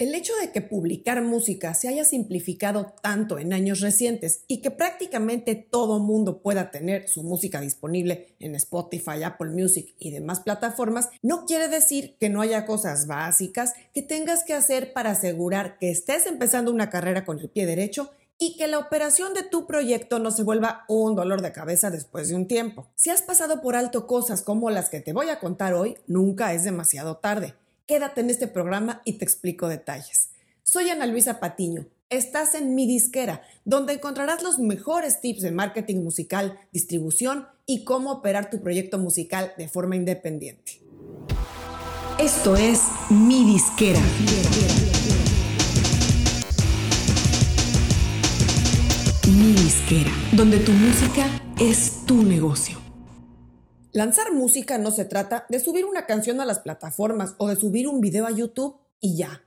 El hecho de que publicar música se haya simplificado tanto en años recientes y que prácticamente todo mundo pueda tener su música disponible en Spotify, Apple Music y demás plataformas, no quiere decir que no haya cosas básicas que tengas que hacer para asegurar que estés empezando una carrera con el pie derecho y que la operación de tu proyecto no se vuelva un dolor de cabeza después de un tiempo. Si has pasado por alto cosas como las que te voy a contar hoy, nunca es demasiado tarde. Quédate en este programa y te explico detalles. Soy Ana Luisa Patiño. Estás en mi disquera, donde encontrarás los mejores tips de marketing musical, distribución y cómo operar tu proyecto musical de forma independiente. Esto es mi disquera. Mi disquera, donde tu música es tu negocio. Lanzar música no se trata de subir una canción a las plataformas o de subir un video a YouTube y ya.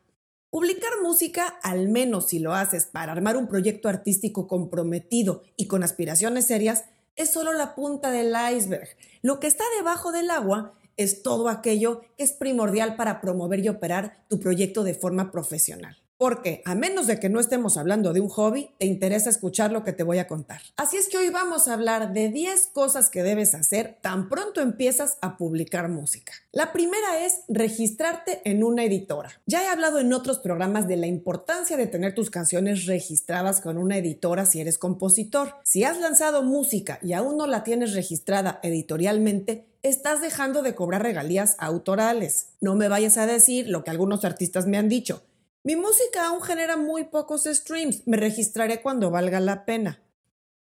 Publicar música, al menos si lo haces para armar un proyecto artístico comprometido y con aspiraciones serias, es solo la punta del iceberg. Lo que está debajo del agua es todo aquello que es primordial para promover y operar tu proyecto de forma profesional porque a menos de que no estemos hablando de un hobby, te interesa escuchar lo que te voy a contar. Así es que hoy vamos a hablar de 10 cosas que debes hacer tan pronto empiezas a publicar música. La primera es registrarte en una editora. Ya he hablado en otros programas de la importancia de tener tus canciones registradas con una editora si eres compositor. Si has lanzado música y aún no la tienes registrada editorialmente, estás dejando de cobrar regalías autorales. No me vayas a decir lo que algunos artistas me han dicho mi música aún genera muy pocos streams, me registraré cuando valga la pena.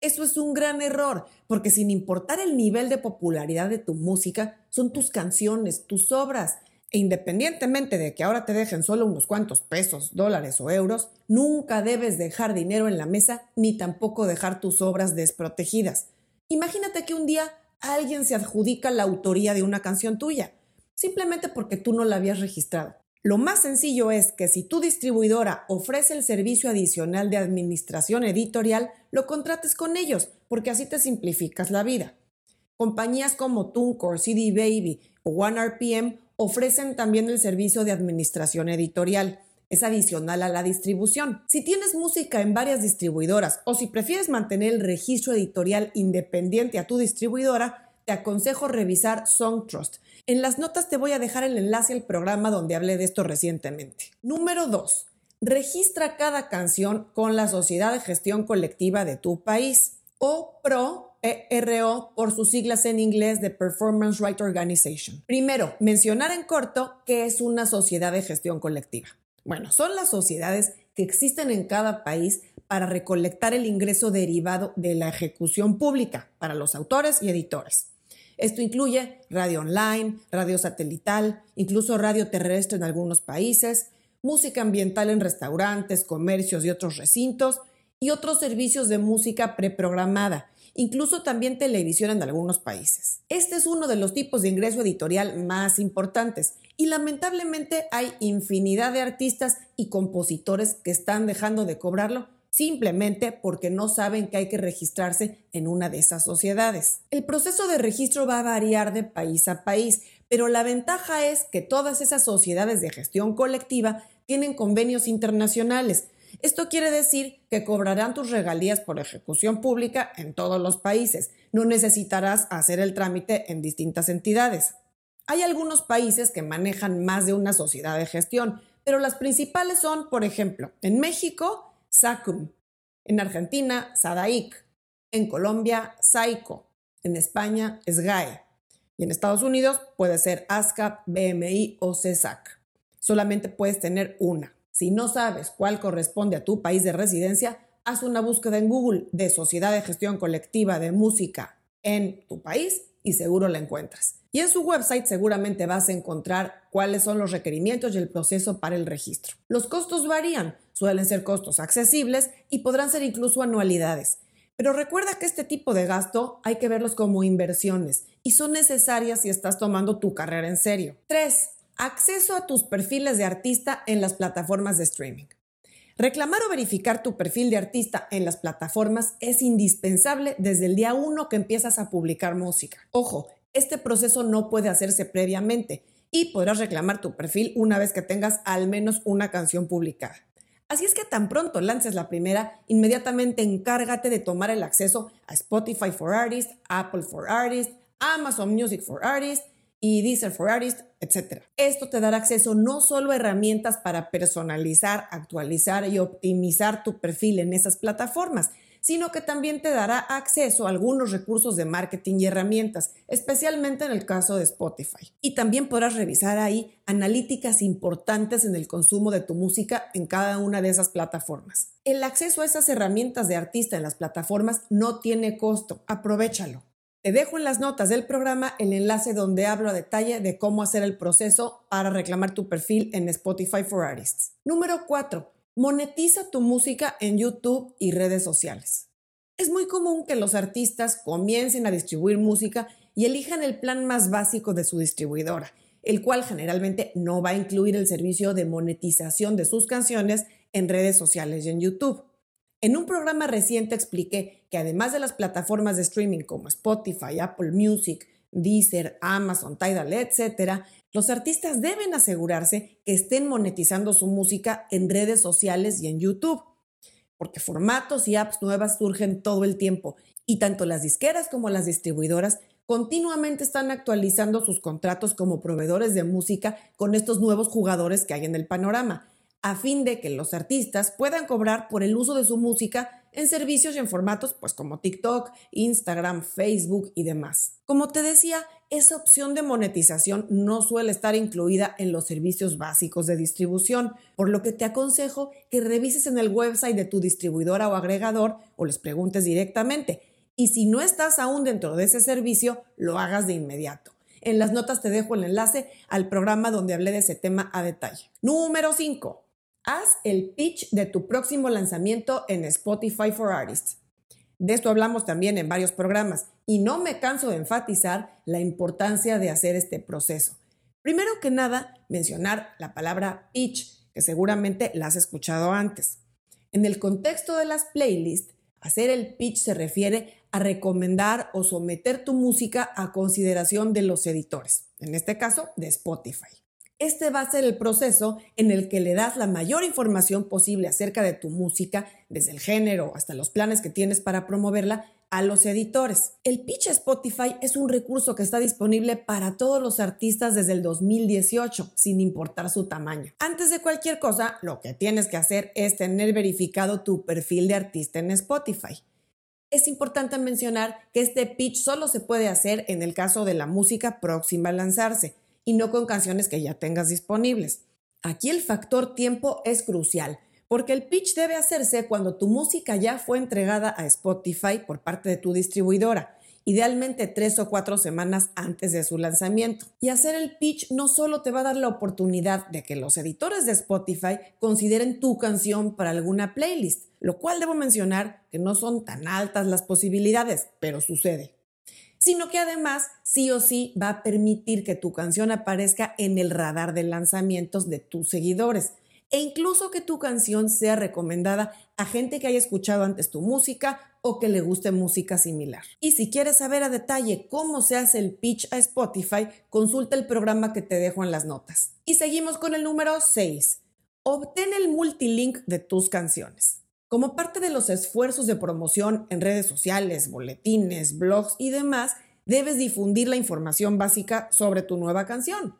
Eso es un gran error, porque sin importar el nivel de popularidad de tu música, son tus canciones, tus obras, e independientemente de que ahora te dejen solo unos cuantos pesos, dólares o euros, nunca debes dejar dinero en la mesa ni tampoco dejar tus obras desprotegidas. Imagínate que un día alguien se adjudica la autoría de una canción tuya, simplemente porque tú no la habías registrado. Lo más sencillo es que si tu distribuidora ofrece el servicio adicional de administración editorial, lo contrates con ellos, porque así te simplificas la vida. Compañías como TuneCore, CD Baby o OneRPM ofrecen también el servicio de administración editorial. Es adicional a la distribución. Si tienes música en varias distribuidoras o si prefieres mantener el registro editorial independiente a tu distribuidora, te aconsejo revisar Songtrust en las notas te voy a dejar el enlace al programa donde hablé de esto recientemente. Número 2. Registra cada canción con la Sociedad de Gestión Colectiva de tu país o PRO ERO por sus siglas en inglés de Performance Right Organization. Primero, mencionar en corto qué es una sociedad de gestión colectiva. Bueno, son las sociedades que existen en cada país para recolectar el ingreso derivado de la ejecución pública para los autores y editores. Esto incluye radio online, radio satelital, incluso radio terrestre en algunos países, música ambiental en restaurantes, comercios y otros recintos, y otros servicios de música preprogramada, incluso también televisión en algunos países. Este es uno de los tipos de ingreso editorial más importantes y lamentablemente hay infinidad de artistas y compositores que están dejando de cobrarlo simplemente porque no saben que hay que registrarse en una de esas sociedades. El proceso de registro va a variar de país a país, pero la ventaja es que todas esas sociedades de gestión colectiva tienen convenios internacionales. Esto quiere decir que cobrarán tus regalías por ejecución pública en todos los países. No necesitarás hacer el trámite en distintas entidades. Hay algunos países que manejan más de una sociedad de gestión, pero las principales son, por ejemplo, en México, SACUM. En Argentina, SADAIC. En Colombia, SAICO. En España, SGAE. Y en Estados Unidos puede ser ASCAP, BMI o CESAC. Solamente puedes tener una. Si no sabes cuál corresponde a tu país de residencia, haz una búsqueda en Google de Sociedad de Gestión Colectiva de Música en tu país y seguro la encuentras. Y en su website seguramente vas a encontrar cuáles son los requerimientos y el proceso para el registro. Los costos varían, suelen ser costos accesibles y podrán ser incluso anualidades. Pero recuerda que este tipo de gasto hay que verlos como inversiones y son necesarias si estás tomando tu carrera en serio. 3. Acceso a tus perfiles de artista en las plataformas de streaming. Reclamar o verificar tu perfil de artista en las plataformas es indispensable desde el día 1 que empiezas a publicar música. Ojo, este proceso no puede hacerse previamente y podrás reclamar tu perfil una vez que tengas al menos una canción publicada. Así es que tan pronto lances la primera, inmediatamente encárgate de tomar el acceso a Spotify for Artists, Apple for Artists, Amazon Music for Artists y Deezer for Artists, etc. Esto te dará acceso no solo a herramientas para personalizar, actualizar y optimizar tu perfil en esas plataformas, sino que también te dará acceso a algunos recursos de marketing y herramientas, especialmente en el caso de Spotify. Y también podrás revisar ahí analíticas importantes en el consumo de tu música en cada una de esas plataformas. El acceso a esas herramientas de artista en las plataformas no tiene costo, aprovechalo. Te dejo en las notas del programa el enlace donde hablo a detalle de cómo hacer el proceso para reclamar tu perfil en Spotify for Artists. Número 4. Monetiza tu música en YouTube y redes sociales. Es muy común que los artistas comiencen a distribuir música y elijan el plan más básico de su distribuidora, el cual generalmente no va a incluir el servicio de monetización de sus canciones en redes sociales y en YouTube. En un programa reciente expliqué que además de las plataformas de streaming como Spotify, Apple Music, Deezer, Amazon, Tidal, etc., los artistas deben asegurarse que estén monetizando su música en redes sociales y en YouTube, porque formatos y apps nuevas surgen todo el tiempo y tanto las disqueras como las distribuidoras continuamente están actualizando sus contratos como proveedores de música con estos nuevos jugadores que hay en el panorama, a fin de que los artistas puedan cobrar por el uso de su música en servicios y en formatos pues como TikTok, Instagram, Facebook y demás. Como te decía, esa opción de monetización no suele estar incluida en los servicios básicos de distribución, por lo que te aconsejo que revises en el website de tu distribuidora o agregador o les preguntes directamente. Y si no estás aún dentro de ese servicio, lo hagas de inmediato. En las notas te dejo el enlace al programa donde hablé de ese tema a detalle. Número 5. Haz el pitch de tu próximo lanzamiento en Spotify for Artists. De esto hablamos también en varios programas y no me canso de enfatizar la importancia de hacer este proceso. Primero que nada, mencionar la palabra pitch, que seguramente la has escuchado antes. En el contexto de las playlists, hacer el pitch se refiere a recomendar o someter tu música a consideración de los editores, en este caso de Spotify. Este va a ser el proceso en el que le das la mayor información posible acerca de tu música, desde el género hasta los planes que tienes para promoverla, a los editores. El Pitch Spotify es un recurso que está disponible para todos los artistas desde el 2018, sin importar su tamaño. Antes de cualquier cosa, lo que tienes que hacer es tener verificado tu perfil de artista en Spotify. Es importante mencionar que este pitch solo se puede hacer en el caso de la música próxima a lanzarse y no con canciones que ya tengas disponibles. Aquí el factor tiempo es crucial, porque el pitch debe hacerse cuando tu música ya fue entregada a Spotify por parte de tu distribuidora, idealmente tres o cuatro semanas antes de su lanzamiento. Y hacer el pitch no solo te va a dar la oportunidad de que los editores de Spotify consideren tu canción para alguna playlist, lo cual debo mencionar que no son tan altas las posibilidades, pero sucede sino que además sí o sí va a permitir que tu canción aparezca en el radar de lanzamientos de tus seguidores e incluso que tu canción sea recomendada a gente que haya escuchado antes tu música o que le guste música similar. Y si quieres saber a detalle cómo se hace el pitch a Spotify, consulta el programa que te dejo en las notas. Y seguimos con el número 6. Obtén el multilink de tus canciones. Como parte de los esfuerzos de promoción en redes sociales, boletines, blogs y demás, debes difundir la información básica sobre tu nueva canción.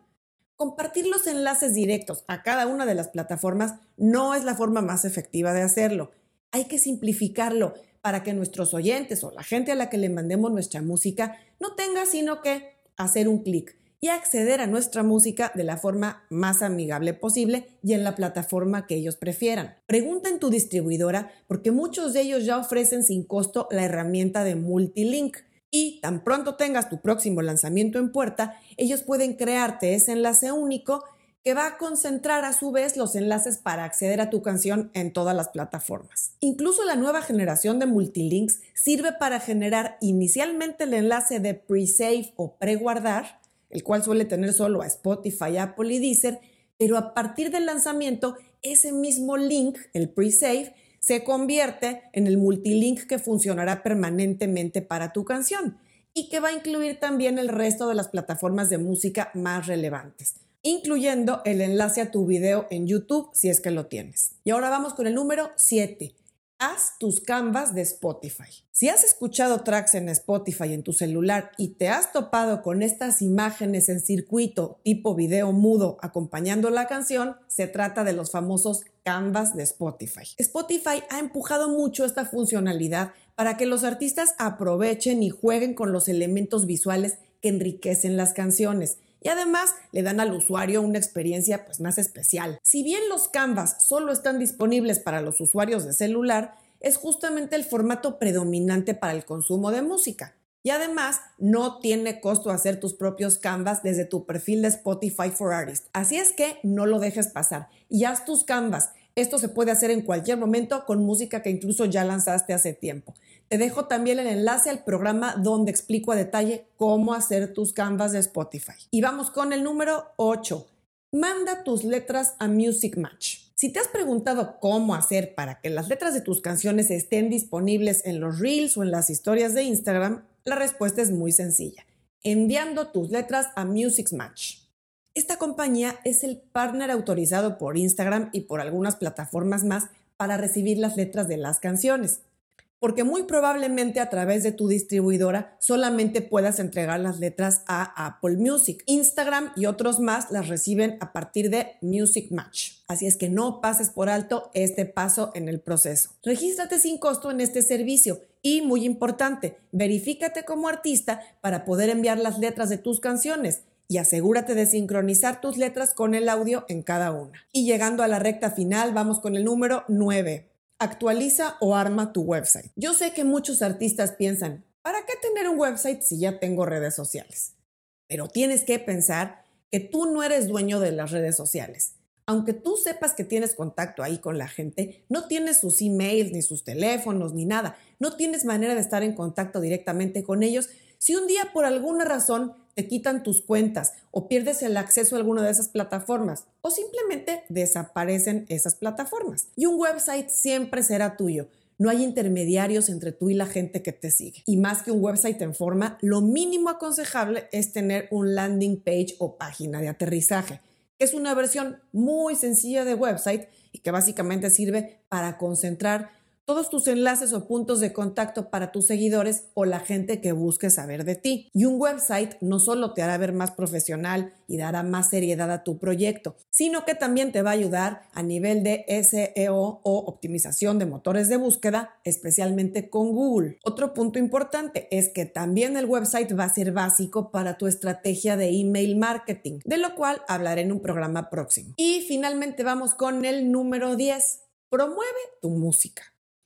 Compartir los enlaces directos a cada una de las plataformas no es la forma más efectiva de hacerlo. Hay que simplificarlo para que nuestros oyentes o la gente a la que le mandemos nuestra música no tenga sino que hacer un clic y acceder a nuestra música de la forma más amigable posible y en la plataforma que ellos prefieran. Pregunta en tu distribuidora porque muchos de ellos ya ofrecen sin costo la herramienta de multilink y tan pronto tengas tu próximo lanzamiento en puerta, ellos pueden crearte ese enlace único que va a concentrar a su vez los enlaces para acceder a tu canción en todas las plataformas. Incluso la nueva generación de multilinks sirve para generar inicialmente el enlace de pre-save o pre-guardar el cual suele tener solo a Spotify, Apple y Deezer, pero a partir del lanzamiento, ese mismo link, el pre-save, se convierte en el multilink que funcionará permanentemente para tu canción. y que va a incluir también el resto de las plataformas de música más relevantes, incluyendo el enlace a tu video en YouTube si es que lo tienes. Y ahora vamos con el número 7 haz tus canvas de Spotify. Si has escuchado tracks en Spotify en tu celular y te has topado con estas imágenes en circuito tipo video mudo acompañando la canción, se trata de los famosos canvas de Spotify. Spotify ha empujado mucho esta funcionalidad para que los artistas aprovechen y jueguen con los elementos visuales que enriquecen las canciones y además le dan al usuario una experiencia pues, más especial. Si bien los Canvas solo están disponibles para los usuarios de celular, es justamente el formato predominante para el consumo de música. Y además, no tiene costo hacer tus propios canvas desde tu perfil de Spotify for Artists. Así es que no lo dejes pasar y haz tus canvas. Esto se puede hacer en cualquier momento con música que incluso ya lanzaste hace tiempo. Te dejo también el enlace al programa donde explico a detalle cómo hacer tus canvas de Spotify. Y vamos con el número 8. Manda tus letras a Music Match. Si te has preguntado cómo hacer para que las letras de tus canciones estén disponibles en los reels o en las historias de Instagram, la respuesta es muy sencilla. Enviando tus letras a Music Match. Esta compañía es el partner autorizado por Instagram y por algunas plataformas más para recibir las letras de las canciones porque muy probablemente a través de tu distribuidora solamente puedas entregar las letras a Apple Music. Instagram y otros más las reciben a partir de Music Match. Así es que no pases por alto este paso en el proceso. Regístrate sin costo en este servicio y, muy importante, verifícate como artista para poder enviar las letras de tus canciones y asegúrate de sincronizar tus letras con el audio en cada una. Y llegando a la recta final, vamos con el número 9 actualiza o arma tu website. Yo sé que muchos artistas piensan, ¿para qué tener un website si ya tengo redes sociales? Pero tienes que pensar que tú no eres dueño de las redes sociales. Aunque tú sepas que tienes contacto ahí con la gente, no tienes sus emails, ni sus teléfonos, ni nada. No tienes manera de estar en contacto directamente con ellos. Si un día por alguna razón te quitan tus cuentas o pierdes el acceso a alguna de esas plataformas o simplemente desaparecen esas plataformas. Y un website siempre será tuyo. No hay intermediarios entre tú y la gente que te sigue. Y más que un website en forma, lo mínimo aconsejable es tener un landing page o página de aterrizaje, que es una versión muy sencilla de website y que básicamente sirve para concentrar todos tus enlaces o puntos de contacto para tus seguidores o la gente que busque saber de ti. Y un website no solo te hará ver más profesional y dará más seriedad a tu proyecto, sino que también te va a ayudar a nivel de SEO o optimización de motores de búsqueda, especialmente con Google. Otro punto importante es que también el website va a ser básico para tu estrategia de email marketing, de lo cual hablaré en un programa próximo. Y finalmente vamos con el número 10. Promueve tu música.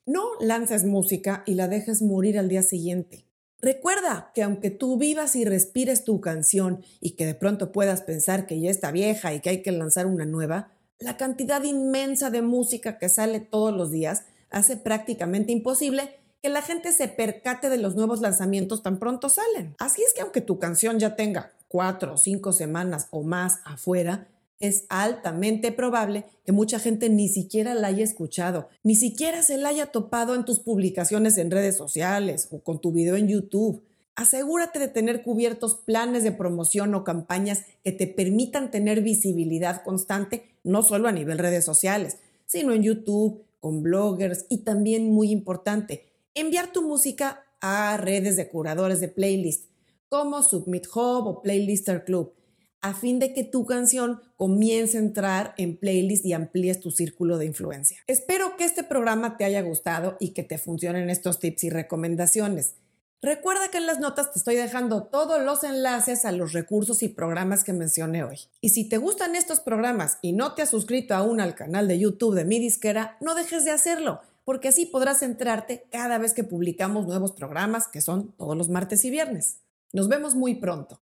No lances música y la dejes morir al día siguiente. Recuerda que aunque tú vivas y respires tu canción y que de pronto puedas pensar que ya está vieja y que hay que lanzar una nueva, la cantidad inmensa de música que sale todos los días hace prácticamente imposible que la gente se percate de los nuevos lanzamientos tan pronto salen. Así es que aunque tu canción ya tenga cuatro o cinco semanas o más afuera, es altamente probable que mucha gente ni siquiera la haya escuchado, ni siquiera se la haya topado en tus publicaciones en redes sociales o con tu video en YouTube. Asegúrate de tener cubiertos planes de promoción o campañas que te permitan tener visibilidad constante, no solo a nivel redes sociales, sino en YouTube, con bloggers y también muy importante, enviar tu música a redes de curadores de playlist como Submit Hub o Playlister Club a fin de que tu canción comience a entrar en playlist y amplíes tu círculo de influencia. Espero que este programa te haya gustado y que te funcionen estos tips y recomendaciones. Recuerda que en las notas te estoy dejando todos los enlaces a los recursos y programas que mencioné hoy. Y si te gustan estos programas y no te has suscrito aún al canal de YouTube de mi disquera, no dejes de hacerlo, porque así podrás enterarte cada vez que publicamos nuevos programas que son todos los martes y viernes. Nos vemos muy pronto.